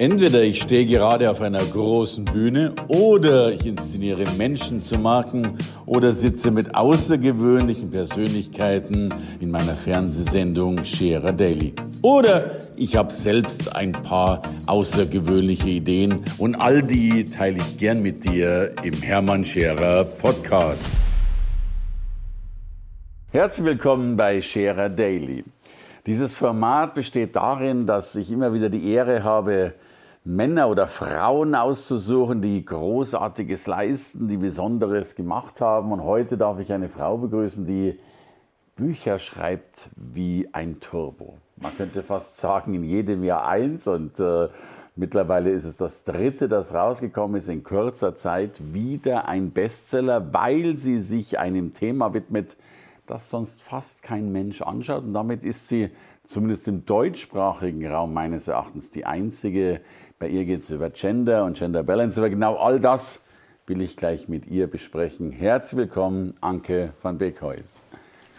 Entweder ich stehe gerade auf einer großen Bühne oder ich inszeniere Menschen zu Marken oder sitze mit außergewöhnlichen Persönlichkeiten in meiner Fernsehsendung Scherer Daily. Oder ich habe selbst ein paar außergewöhnliche Ideen und all die teile ich gern mit dir im Hermann Scherer Podcast. Herzlich willkommen bei Scherer Daily. Dieses Format besteht darin, dass ich immer wieder die Ehre habe, Männer oder Frauen auszusuchen, die Großartiges leisten, die Besonderes gemacht haben. Und heute darf ich eine Frau begrüßen, die Bücher schreibt wie ein Turbo. Man könnte fast sagen, in jedem Jahr eins. Und äh, mittlerweile ist es das dritte, das rausgekommen ist, in kurzer Zeit wieder ein Bestseller, weil sie sich einem Thema widmet, das sonst fast kein Mensch anschaut. Und damit ist sie zumindest im deutschsprachigen Raum meines Erachtens die einzige bei ihr geht es über Gender und Gender Balance. Aber genau all das will ich gleich mit ihr besprechen. Herzlich willkommen, Anke van Beekhuis.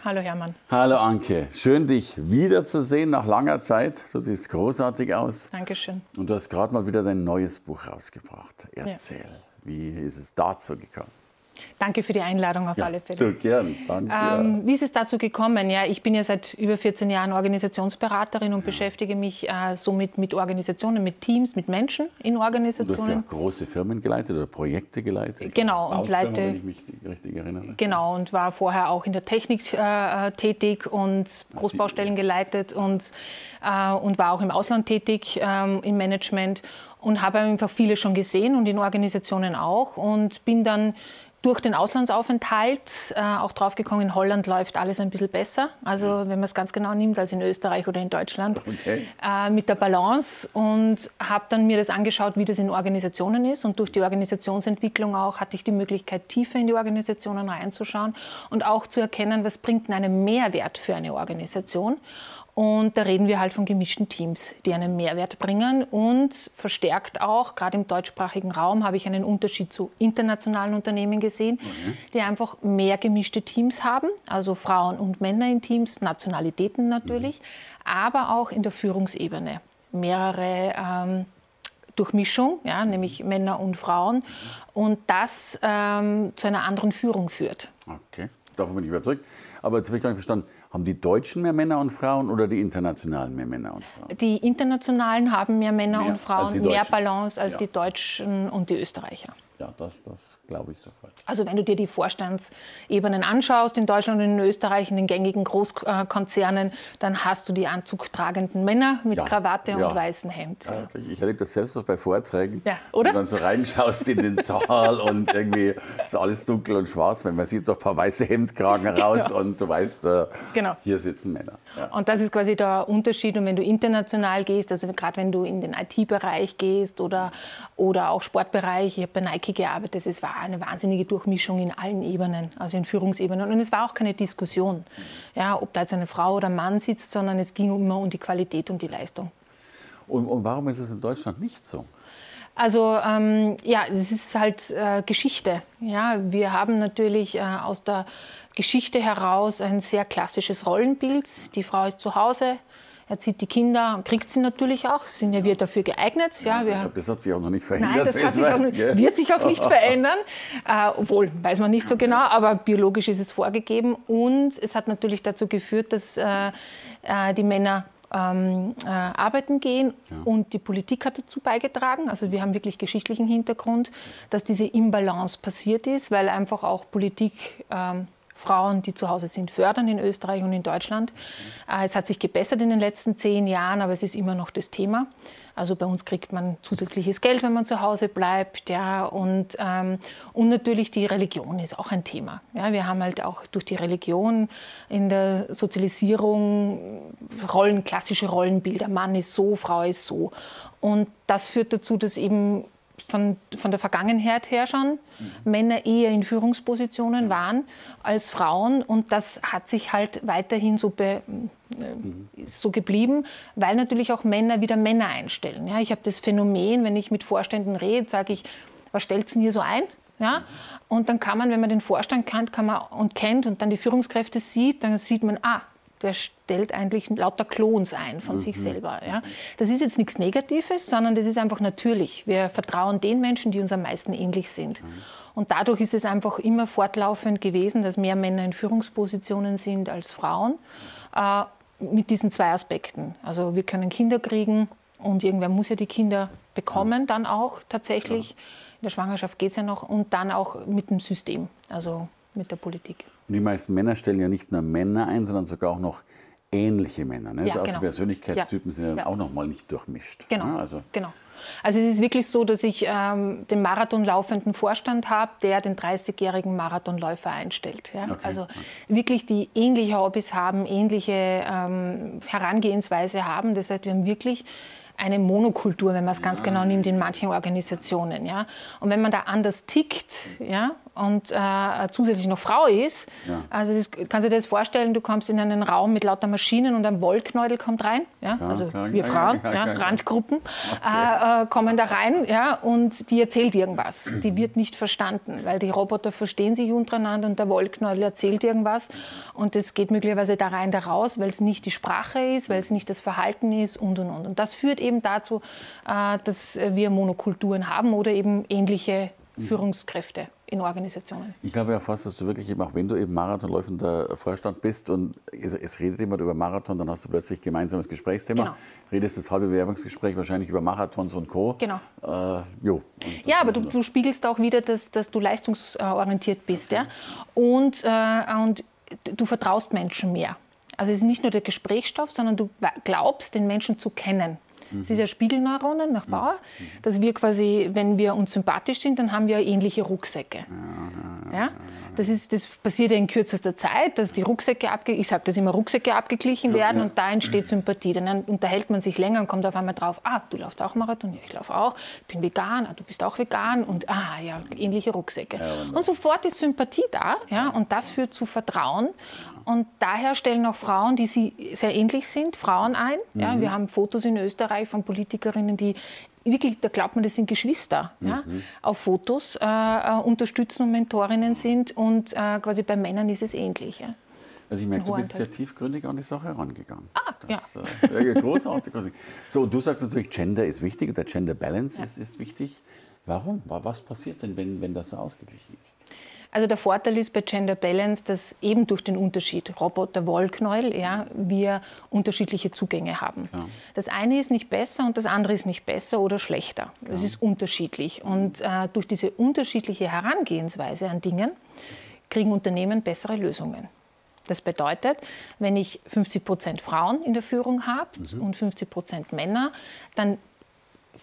Hallo Hermann. Hallo Anke, schön dich wiederzusehen nach langer Zeit. Du siehst großartig aus. Dankeschön. Und du hast gerade mal wieder dein neues Buch rausgebracht. Erzähl, ja. wie ist es dazu gekommen? Danke für die Einladung auf ja, alle Fälle. Du, gern, danke. Ähm, wie ist es dazu gekommen? Ja, ich bin ja seit über 14 Jahren Organisationsberaterin und ja. beschäftige mich äh, somit mit Organisationen, mit Teams, mit Menschen in Organisationen. Du hast ja große Firmen geleitet oder Projekte geleitet. Genau, und leite. Wenn ich mich richtig erinnere. Genau, und war vorher auch in der Technik äh, tätig und Großbaustellen geleitet und, äh, und war auch im Ausland tätig, ähm, im Management und habe einfach viele schon gesehen und in Organisationen auch und bin dann durch den Auslandsaufenthalt äh, auch draufgekommen, in Holland läuft alles ein bisschen besser. Also wenn man es ganz genau nimmt, als in Österreich oder in Deutschland, okay. äh, mit der Balance. Und habe dann mir das angeschaut, wie das in Organisationen ist. Und durch die Organisationsentwicklung auch hatte ich die Möglichkeit, tiefer in die Organisationen reinzuschauen und auch zu erkennen, was bringt einen Mehrwert für eine Organisation. Und da reden wir halt von gemischten Teams, die einen Mehrwert bringen und verstärkt auch, gerade im deutschsprachigen Raum, habe ich einen Unterschied zu internationalen Unternehmen gesehen, mhm. die einfach mehr gemischte Teams haben, also Frauen und Männer in Teams, Nationalitäten natürlich, mhm. aber auch in der Führungsebene. Mehrere ähm, Durchmischung, ja, nämlich Männer und Frauen, und das ähm, zu einer anderen Führung führt. Okay, davon bin ich überzeugt. Aber jetzt habe ich gar nicht verstanden, haben die Deutschen mehr Männer und Frauen oder die internationalen mehr Männer und Frauen? Die internationalen haben mehr Männer mehr und Frauen, mehr Balance als ja. die Deutschen und die Österreicher. Ja, das, das glaube ich sofort. Also wenn du dir die Vorstandsebenen anschaust in Deutschland und in Österreich, in den gängigen Großkonzernen, dann hast du die anzugtragenden Männer mit ja, Krawatte ja. und weißem Hemd. Ja. ich erlebe das selbst auch bei Vorträgen. Ja, oder? Wenn du dann so reinschaust in den Saal und irgendwie ist alles dunkel und schwarz, weil man sieht doch ein paar weiße Hemdkragen raus genau. und du weißt, äh, genau. hier sitzen Männer. Und das ist quasi der Unterschied. Und wenn du international gehst, also gerade wenn du in den IT-Bereich gehst oder, oder auch Sportbereich, ich habe bei Nike gearbeitet. Es war eine wahnsinnige Durchmischung in allen Ebenen, also in Führungsebenen. Und es war auch keine Diskussion, ja, ob da jetzt eine Frau oder ein Mann sitzt, sondern es ging immer um die Qualität und die Leistung. Und, und warum ist es in Deutschland nicht so? Also ähm, ja, es ist halt äh, Geschichte. Ja, wir haben natürlich äh, aus der Geschichte heraus ein sehr klassisches Rollenbild. Die Frau ist zu Hause, erzieht die Kinder, kriegt sie natürlich auch, sind ja wir dafür geeignet. Ja, wir, das hat sich auch noch nicht verändert. Nein, das sich auch, wird sich auch nicht verändern, äh, obwohl, weiß man nicht so genau, aber biologisch ist es vorgegeben. Und es hat natürlich dazu geführt, dass äh, äh die Männer ähm, äh, arbeiten gehen ja. und die Politik hat dazu beigetragen. Also wir haben wirklich geschichtlichen Hintergrund, dass diese Imbalance passiert ist, weil einfach auch Politik ähm, Frauen, die zu Hause sind, fördern in Österreich und in Deutschland. Äh, es hat sich gebessert in den letzten zehn Jahren, aber es ist immer noch das Thema. Also bei uns kriegt man zusätzliches Geld, wenn man zu Hause bleibt. Ja, und, ähm, und natürlich die Religion ist auch ein Thema. Ja, wir haben halt auch durch die Religion in der Sozialisierung Rollen, klassische Rollenbilder. Mann ist so, Frau ist so. Und das führt dazu, dass eben von, von der Vergangenheit her schon mhm. Männer eher in Führungspositionen waren als Frauen. Und das hat sich halt weiterhin so, be, mhm. so geblieben, weil natürlich auch Männer wieder Männer einstellen. Ja, ich habe das Phänomen, wenn ich mit Vorständen rede, sage ich, was stellt es denn hier so ein? Ja? Und dann kann man, wenn man den Vorstand kennt kann man, und kennt und dann die Führungskräfte sieht, dann sieht man, ah, der stellt eigentlich lauter Klons ein von mhm. sich selber. Ja. Das ist jetzt nichts Negatives, sondern das ist einfach natürlich. Wir vertrauen den Menschen, die uns am meisten ähnlich sind. Mhm. Und dadurch ist es einfach immer fortlaufend gewesen, dass mehr Männer in Führungspositionen sind als Frauen. Äh, mit diesen zwei Aspekten. Also wir können Kinder kriegen und irgendwer muss ja die Kinder bekommen, dann auch tatsächlich. In der Schwangerschaft geht es ja noch und dann auch mit dem System, also mit der Politik. Und die meisten Männer stellen ja nicht nur Männer ein, sondern sogar auch noch ähnliche Männer. Ne? Ja, also auch genau. die Persönlichkeitstypen ja. sind ja, auch noch mal nicht durchmischt. Genau. Ne? Also genau. Also es ist wirklich so, dass ich ähm, den Marathonlaufenden Vorstand habe, der den 30-jährigen Marathonläufer einstellt. Ja? Okay. Also wirklich die ähnliche Hobbys haben, ähnliche ähm, Herangehensweise haben. Das heißt, wir haben wirklich eine Monokultur, wenn man es ganz genau nimmt, in manchen Organisationen. Ja? Und wenn man da anders tickt ja, und äh, zusätzlich noch Frau ist, ja. also das, kannst du dir das vorstellen, du kommst in einen Raum mit lauter Maschinen und ein Wollknäudel kommt rein, ja? ja also klar, wir Frauen, ja, Randgruppen, okay. äh, äh, kommen da rein ja, und die erzählt irgendwas. Die wird nicht verstanden, weil die Roboter verstehen sich untereinander und der Wollknäudel erzählt irgendwas und das geht möglicherweise da rein, da raus, weil es nicht die Sprache ist, weil es nicht das Verhalten ist und und und. Und das führt eben dazu, äh, dass wir Monokulturen haben oder eben ähnliche Führungskräfte in Organisationen. Ich glaube ja fast, dass du wirklich eben, auch wenn du eben marathonläufender Vorstand bist und es, es, redet jemand über Marathon, dann hast du plötzlich gemeinsames Gesprächsthema. Genau. Redest das halbe Bewerbungsgespräch wahrscheinlich über Marathons und Co. Genau. Äh, jo. ja, aber du, du, spiegelst auch wieder, dass, dass du leistungsorientiert bist. Okay. Ja? Und, äh, und du vertraust Menschen mehr. Also es ist nicht nur der Gesprächsstoff, sondern du glaubst, den Menschen zu kennen. Es ist ja Spiegelneuronen nach Bauer, dass wir quasi, wenn wir uns sympathisch sind, dann haben wir ähnliche Rucksäcke. Ja? Das, ist, das passiert ja in kürzester Zeit, dass die Rucksäcke abge ich sage, dass immer Rucksäcke abgeglichen werden und da entsteht Sympathie. Dann unterhält man sich länger und kommt auf einmal drauf, ah, du laufst auch Marathon, ja, ich laufe auch, ich bin vegan, ah, du bist auch vegan und ah, ja, ähnliche Rucksäcke. und sofort ist Sympathie da ja, und das führt zu Vertrauen. Und daher stellen auch Frauen, die sie sehr ähnlich sind, Frauen ein. Ja, wir haben Fotos in Österreich von Politikerinnen, die wirklich, da glaubt man, das sind Geschwister, mhm. ja, auf Fotos äh, äh, unterstützen und Mentorinnen sind und äh, quasi bei Männern ist es ähnlich. Ja. Also ich merke, du bist sehr tiefgründig an die Sache herangegangen. Ah, das, ja. Äh, großartig. so, du sagst natürlich, Gender ist wichtig oder Gender Balance ja. ist, ist wichtig. Warum? Was passiert denn, wenn, wenn das so ausgeglichen ist? Also der Vorteil ist bei Gender Balance, dass eben durch den Unterschied Roboter, Wollknäuel, ja, wir unterschiedliche Zugänge haben. Ja. Das eine ist nicht besser und das andere ist nicht besser oder schlechter. Ja. ist unterschiedlich. Und äh, durch diese unterschiedliche Herangehensweise an Dingen kriegen Unternehmen bessere Lösungen. Das bedeutet, wenn ich 50 Prozent Frauen in der Führung habe mhm. und 50 Prozent Männer, dann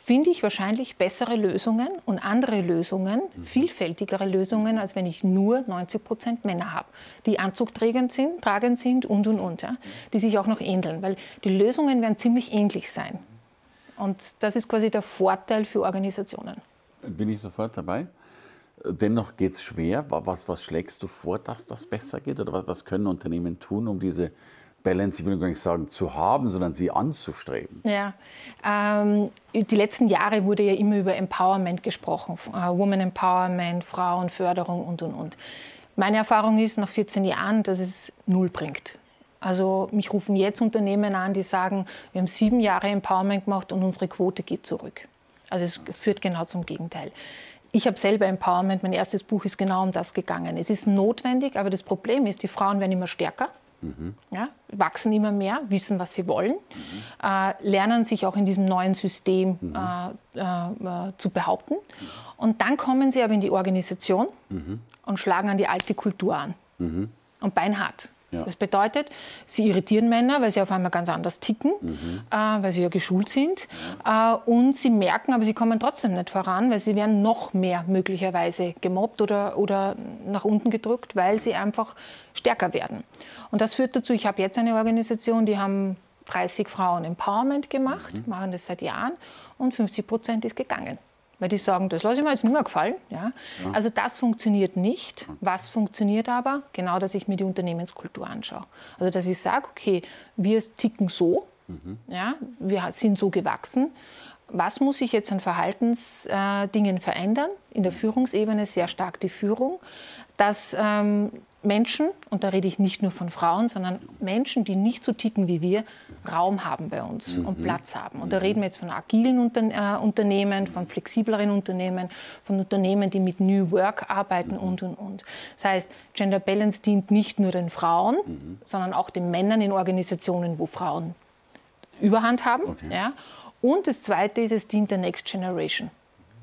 finde ich wahrscheinlich bessere Lösungen und andere Lösungen, mhm. vielfältigere Lösungen, als wenn ich nur 90 Prozent Männer habe, die anzugtragend sind, tragend sind und und und, ja, die sich auch noch ähneln, weil die Lösungen werden ziemlich ähnlich sein. Und das ist quasi der Vorteil für Organisationen. Bin ich sofort dabei. Dennoch geht es schwer. Was, was schlägst du vor, dass das besser geht? Oder was, was können Unternehmen tun, um diese Balance, ich will gar nicht sagen zu haben, sondern sie anzustreben? Ja, ähm, die letzten Jahre wurde ja immer über Empowerment gesprochen, äh, Woman Empowerment, Frauenförderung und, und, und. Meine Erfahrung ist nach 14 Jahren, dass es null bringt. Also mich rufen jetzt Unternehmen an, die sagen, wir haben sieben Jahre Empowerment gemacht und unsere Quote geht zurück. Also es führt genau zum Gegenteil. Ich habe selber Empowerment, mein erstes Buch ist genau um das gegangen. Es ist notwendig, aber das Problem ist, die Frauen werden immer stärker Mhm. Ja, wachsen immer mehr, wissen, was sie wollen, mhm. äh, lernen sich auch in diesem neuen System mhm. äh, äh, zu behaupten. Und dann kommen sie aber in die Organisation mhm. und schlagen an die alte Kultur an. Mhm. Und beinhart. Ja. Das bedeutet, sie irritieren Männer, weil sie auf einmal ganz anders ticken, mhm. äh, weil sie ja geschult sind. Ja. Äh, und sie merken, aber sie kommen trotzdem nicht voran, weil sie werden noch mehr möglicherweise gemobbt oder, oder nach unten gedrückt, weil sie einfach stärker werden. Und das führt dazu, ich habe jetzt eine Organisation, die haben 30 Frauen Empowerment gemacht, mhm. machen das seit Jahren und 50 Prozent ist gegangen weil die sagen, das lasse ich mir jetzt nicht mehr gefallen. Ja? ja. Also das funktioniert nicht. Was funktioniert aber? Genau, dass ich mir die Unternehmenskultur anschaue. Also dass ich sage, okay, wir ticken so, mhm. ja? wir sind so gewachsen. Was muss ich jetzt an Verhaltensdingen äh, verändern? In der Führungsebene sehr stark die Führung, dass ähm, Menschen, und da rede ich nicht nur von Frauen, sondern Menschen, die nicht so ticken wie wir, Raum haben bei uns mhm. und Platz haben. Und da reden wir jetzt von agilen Unter äh, Unternehmen, von flexibleren Unternehmen, von Unternehmen, die mit New Work arbeiten mhm. und, und, und. Das heißt, Gender Balance dient nicht nur den Frauen, mhm. sondern auch den Männern in Organisationen, wo Frauen Überhand haben. Okay. Ja. Und das Zweite ist, es dient der Next Generation,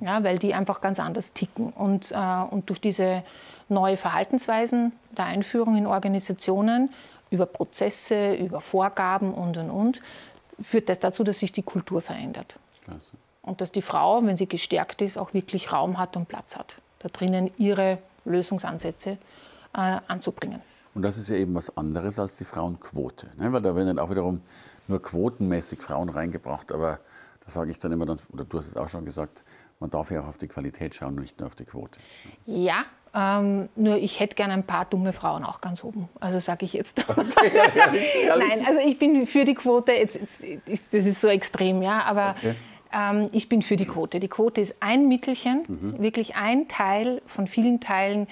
ja, weil die einfach ganz anders ticken. Und, äh, und durch diese neue Verhaltensweisen der Einführung in Organisationen über Prozesse, über Vorgaben und, und, und, führt das dazu, dass sich die Kultur verändert. Klasse. Und dass die Frau, wenn sie gestärkt ist, auch wirklich Raum hat und Platz hat, da drinnen ihre Lösungsansätze äh, anzubringen. Und das ist ja eben was anderes als die Frauenquote. Ne? Weil da werden dann auch wiederum nur quotenmäßig Frauen reingebracht. Aber da sage ich dann immer, oder du hast es auch schon gesagt, man darf ja auch auf die Qualität schauen und nicht nur auf die Quote. Ja, ähm, nur ich hätte gerne ein paar dumme Frauen auch ganz oben. Also sage ich jetzt. Okay, ja, Nein, also ich bin für die Quote. Jetzt, jetzt, das ist so extrem, ja, aber okay. ähm, ich bin für die Quote. Die Quote ist ein Mittelchen, mhm. wirklich ein Teil von vielen Teilen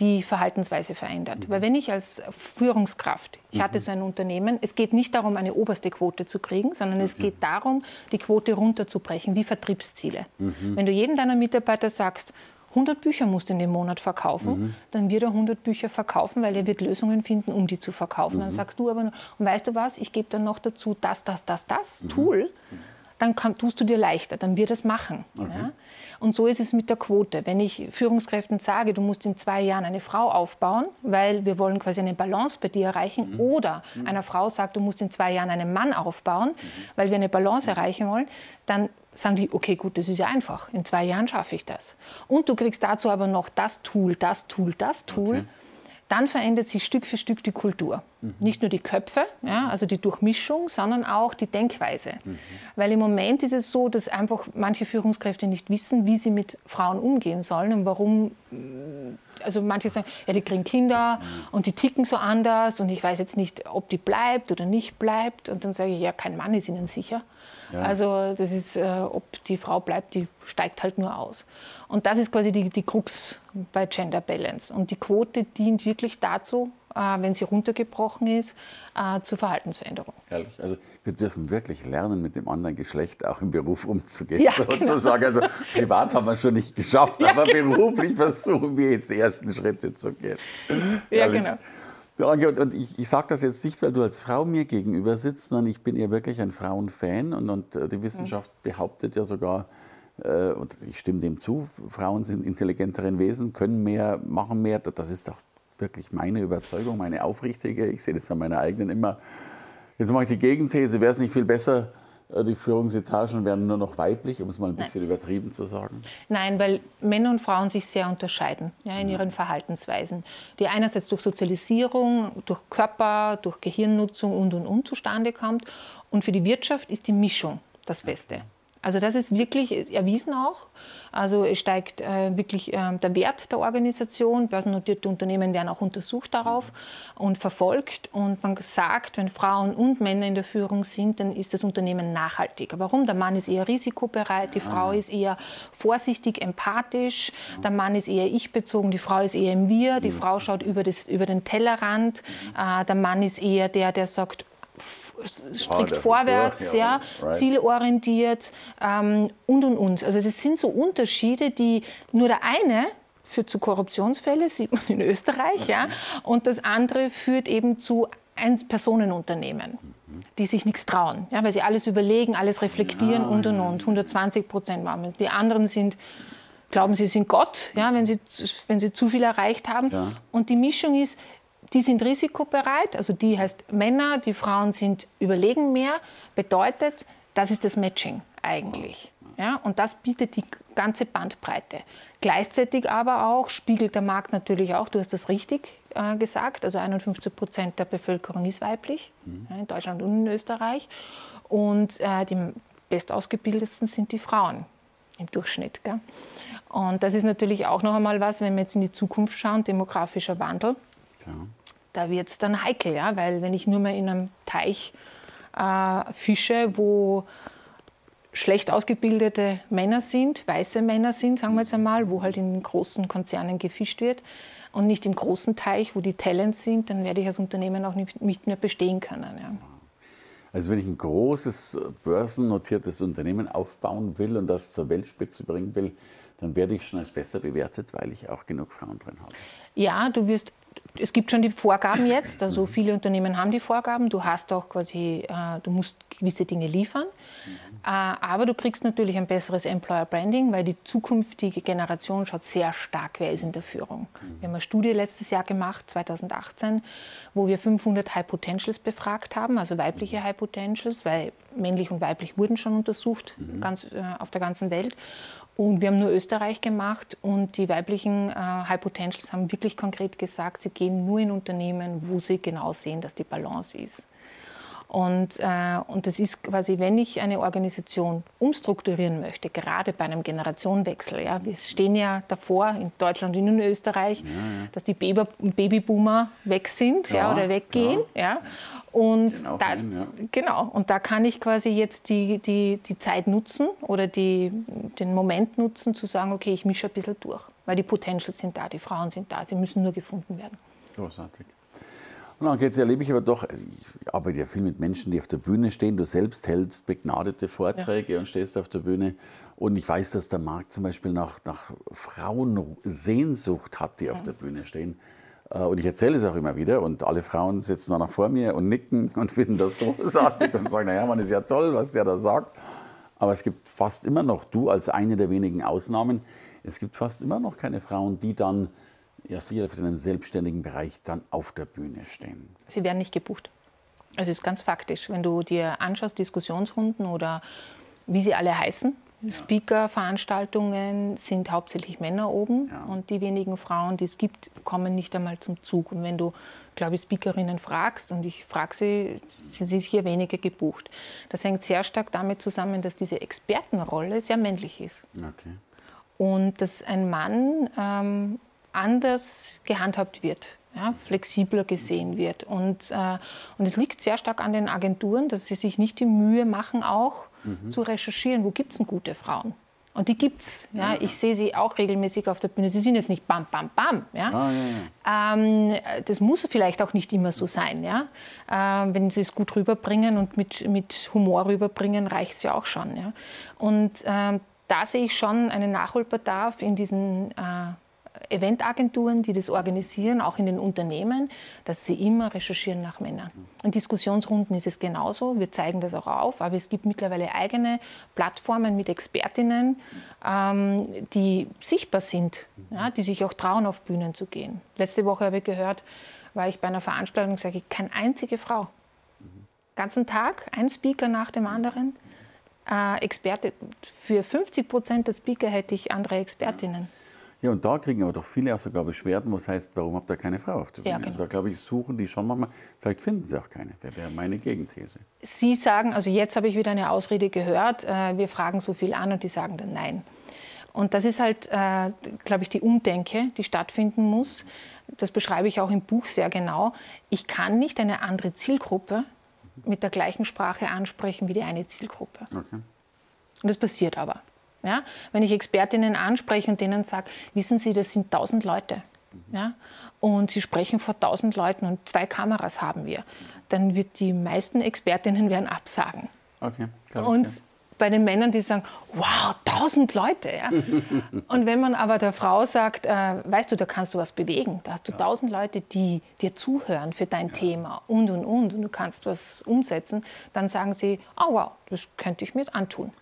die Verhaltensweise verändert. Mhm. Weil wenn ich als Führungskraft, ich hatte mhm. so ein Unternehmen, es geht nicht darum, eine oberste Quote zu kriegen, sondern es geht darum, die Quote runterzubrechen, wie Vertriebsziele. Mhm. Wenn du jedem deiner Mitarbeiter sagst, 100 Bücher musst du in dem Monat verkaufen, mhm. dann wird er 100 Bücher verkaufen, weil er wird Lösungen finden, um die zu verkaufen. Mhm. Dann sagst du aber, und weißt du was, ich gebe dann noch dazu das, das, das, das mhm. Tool, dann kann, tust du dir leichter, dann wird es machen. Okay. Ja? Und so ist es mit der Quote. Wenn ich Führungskräften sage, du musst in zwei Jahren eine Frau aufbauen, weil wir wollen quasi eine Balance bei dir erreichen, mhm. oder mhm. einer Frau sagt, du musst in zwei Jahren einen Mann aufbauen, mhm. weil wir eine Balance erreichen wollen, dann sagen die, okay, gut, das ist ja einfach. In zwei Jahren schaffe ich das. Und du kriegst dazu aber noch das Tool, das Tool, das Tool. Okay dann verändert sich Stück für Stück die Kultur. Mhm. Nicht nur die Köpfe, ja, also die Durchmischung, sondern auch die Denkweise. Mhm. Weil im Moment ist es so, dass einfach manche Führungskräfte nicht wissen, wie sie mit Frauen umgehen sollen und warum. Also manche sagen, ja, die kriegen Kinder mhm. und die ticken so anders und ich weiß jetzt nicht, ob die bleibt oder nicht bleibt. Und dann sage ich, ja, kein Mann ist ihnen sicher. Ja. Also das ist, äh, ob die Frau bleibt, die steigt halt nur aus. Und das ist quasi die, die Krux bei Gender Balance. Und die Quote dient wirklich dazu, äh, wenn sie runtergebrochen ist, äh, zur Verhaltensveränderung. Herrlich. Also wir dürfen wirklich lernen, mit dem anderen Geschlecht auch im Beruf umzugehen. Ja, sozusagen. Genau. Also privat haben wir schon nicht geschafft, ja, aber genau. beruflich versuchen wir jetzt die ersten Schritte zu gehen. Ja, Herrlich. genau. Und ich, ich sage das jetzt nicht, weil du als Frau mir gegenüber sitzt, sondern ich bin ja wirklich ein Frauenfan und, und äh, die Wissenschaft behauptet ja sogar, äh, und ich stimme dem zu, Frauen sind intelligentere Wesen, können mehr, machen mehr. Das ist doch wirklich meine Überzeugung, meine aufrichtige. Ich sehe das an meiner eigenen immer. Jetzt mache ich die Gegenthese, wäre es nicht viel besser, die Führungsetagen werden nur noch weiblich, um es mal ein bisschen Nein. übertrieben zu sagen? Nein, weil Männer und Frauen sich sehr unterscheiden ja, in ja. ihren Verhaltensweisen, die einerseits durch Sozialisierung, durch Körper, durch Gehirnnutzung und und und zustande kommt. Und für die Wirtschaft ist die Mischung das Beste. Also das ist wirklich erwiesen auch. Also es steigt äh, wirklich äh, der Wert der Organisation. Börsennotierte Unternehmen werden auch untersucht darauf und verfolgt. Und man sagt, wenn Frauen und Männer in der Führung sind, dann ist das Unternehmen nachhaltiger. Warum? Der Mann ist eher risikobereit, die Frau ist eher vorsichtig, empathisch, der Mann ist eher ich-bezogen, die Frau ist eher im Wir, die Frau schaut über, das, über den Tellerrand, äh, der Mann ist eher der, der sagt, strikt oh, vorwärts, durch, ja, right. zielorientiert ähm, und und und. Also das sind so Unterschiede, die nur der eine führt zu Korruptionsfällen, sieht man in Österreich, ja, und das andere führt eben zu Ein-Personen-Unternehmen, die sich nichts trauen, ja, weil sie alles überlegen, alles reflektieren ja, und und und. 120 Prozent machen. Die anderen sind glauben, sie sind Gott, ja, wenn, sie, wenn sie zu viel erreicht haben. Ja. Und die Mischung ist, die sind risikobereit, also die heißt Männer, die Frauen sind überlegen mehr, bedeutet, das ist das Matching eigentlich. Ja, und das bietet die ganze Bandbreite. Gleichzeitig aber auch spiegelt der Markt natürlich auch, du hast das richtig äh, gesagt, also 51 Prozent der Bevölkerung ist weiblich, mhm. ja, in Deutschland und in Österreich. Und äh, die bestausgebildetsten sind die Frauen im Durchschnitt. Gell? Und das ist natürlich auch noch einmal was, wenn wir jetzt in die Zukunft schauen, demografischer Wandel. Klar. Da wird es dann heikel, ja? weil wenn ich nur mal in einem Teich äh, fische, wo schlecht ausgebildete Männer sind, weiße Männer sind, sagen wir jetzt einmal, wo halt in großen Konzernen gefischt wird, und nicht im großen Teich, wo die Talents sind, dann werde ich als Unternehmen auch nicht, nicht mehr bestehen können. Ja. Also wenn ich ein großes börsennotiertes Unternehmen aufbauen will und das zur Weltspitze bringen will, dann werde ich schon als besser bewertet, weil ich auch genug Frauen drin habe. Ja, du wirst es gibt schon die Vorgaben jetzt, also viele Unternehmen haben die Vorgaben. Du hast auch quasi, äh, du musst gewisse Dinge liefern. Äh, aber du kriegst natürlich ein besseres Employer Branding, weil die zukünftige Generation schaut sehr stark, wer ist in der Führung. Wir haben eine Studie letztes Jahr gemacht, 2018, wo wir 500 High Potentials befragt haben, also weibliche High Potentials, weil männlich und weiblich wurden schon untersucht ganz, äh, auf der ganzen Welt. Und wir haben nur Österreich gemacht und die weiblichen äh, High Potentials haben wirklich konkret gesagt, sie gehen nur in Unternehmen, wo sie genau sehen, dass die Balance ist. Und, äh, und das ist quasi, wenn ich eine Organisation umstrukturieren möchte, gerade bei einem Generationenwechsel. Ja, wir stehen ja davor in Deutschland und in Österreich, ja, ja. dass die Baby Babyboomer weg sind ja, oder weggehen. Ja. Und da, hin, genau, und da kann ich quasi jetzt die, die, die Zeit nutzen oder die, den Moment nutzen, zu sagen, okay, ich mische ein bisschen durch. Weil die Potentials sind da, die Frauen sind da, sie müssen nur gefunden werden. Großartig. Und dann geht's, erlebe ich aber doch, ich arbeite ja viel mit Menschen, die auf der Bühne stehen. Du selbst hältst begnadete Vorträge ja. und stehst auf der Bühne. Und ich weiß, dass der Markt zum Beispiel nach, nach Frauen Sehnsucht hat, die ja. auf der Bühne stehen. Äh, und ich erzähle es auch immer wieder und alle Frauen sitzen dann auch vor mir und nicken und finden das großartig und sagen, naja, man ist ja toll, was der da sagt. Aber es gibt fast immer noch, du als eine der wenigen Ausnahmen, es gibt fast immer noch keine Frauen, die dann ja, sicher in einem selbstständigen Bereich dann auf der Bühne stehen. Sie werden nicht gebucht. Also ist ganz faktisch. Wenn du dir anschaust, Diskussionsrunden oder wie sie alle heißen, ja. Speaker-Veranstaltungen sind hauptsächlich Männer oben ja. und die wenigen Frauen, die es gibt, kommen nicht einmal zum Zug. Und wenn du, glaube ich, Speakerinnen fragst und ich frage sie, sind sie hier weniger gebucht. Das hängt sehr stark damit zusammen, dass diese Expertenrolle sehr männlich ist. Okay. Und dass ein Mann ähm, anders gehandhabt wird, ja, flexibler gesehen wird. Und, äh, und es liegt sehr stark an den Agenturen, dass sie sich nicht die Mühe machen, auch mhm. zu recherchieren, wo gibt es denn gute Frauen. Und die gibt es. Ja. Ich sehe sie auch regelmäßig auf der Bühne. Sie sind jetzt nicht bam, bam, bam. Ja. Ah, ja, ja. Ähm, das muss vielleicht auch nicht immer so sein. Ja. Ähm, wenn sie es gut rüberbringen und mit, mit Humor rüberbringen, reicht es ja auch schon. Ja. Und ähm, da sehe ich schon einen Nachholbedarf in diesen äh, Eventagenturen, die das organisieren, auch in den Unternehmen, dass sie immer recherchieren nach Männern. In Diskussionsrunden ist es genauso, wir zeigen das auch auf, aber es gibt mittlerweile eigene Plattformen mit Expertinnen, ähm, die sichtbar sind, ja, die sich auch trauen, auf Bühnen zu gehen. Letzte Woche habe ich gehört, war ich bei einer Veranstaltung sage, ich keine einzige Frau. Ganzen Tag, ein Speaker nach dem anderen. Äh, Experte, für 50 Prozent der Speaker hätte ich andere Expertinnen. Ja, und da kriegen aber doch viele auch sogar Beschwerden, was heißt, warum habt ihr keine Frau auf der Bühne? Ja, genau. Also da glaube ich, suchen die schon manchmal, vielleicht finden sie auch keine. Das wäre meine Gegenthese. Sie sagen, also jetzt habe ich wieder eine Ausrede gehört, äh, wir fragen so viel an und die sagen dann nein. Und das ist halt, äh, glaube ich, die Umdenke, die stattfinden muss. Das beschreibe ich auch im Buch sehr genau. Ich kann nicht eine andere Zielgruppe mit der gleichen Sprache ansprechen wie die eine Zielgruppe. Okay. Und das passiert aber. Ja? Wenn ich Expertinnen anspreche und denen sage, wissen Sie, das sind tausend Leute. Ja? Und Sie sprechen vor tausend Leuten und zwei Kameras haben wir, dann wird die meisten Expertinnen werden absagen. Okay, und ich, ja. bei den Männern, die sagen, wow, tausend Leute. Ja? und wenn man aber der Frau sagt, äh, weißt du, da kannst du was bewegen, da hast du tausend ja. Leute, die dir zuhören für dein. Thema und, und, und, und du kannst was umsetzen, dann sagen sie, oh wow, das könnte ich mir antun.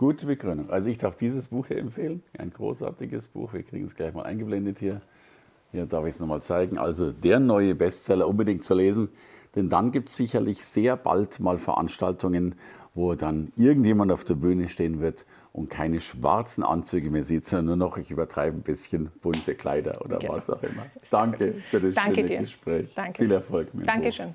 Gute Begründung. Also ich darf dieses Buch hier empfehlen. Ein großartiges Buch. Wir kriegen es gleich mal eingeblendet hier. Hier darf ich es nochmal zeigen. Also der neue Bestseller unbedingt zu lesen. Denn dann gibt es sicherlich sehr bald mal Veranstaltungen, wo dann irgendjemand auf der Bühne stehen wird und keine schwarzen Anzüge mehr sieht, sondern nur noch, ich übertreibe ein bisschen, bunte Kleider oder genau. was auch immer. Danke für das Danke schöne dir. Gespräch. Danke. Viel Erfolg mit Dankeschön.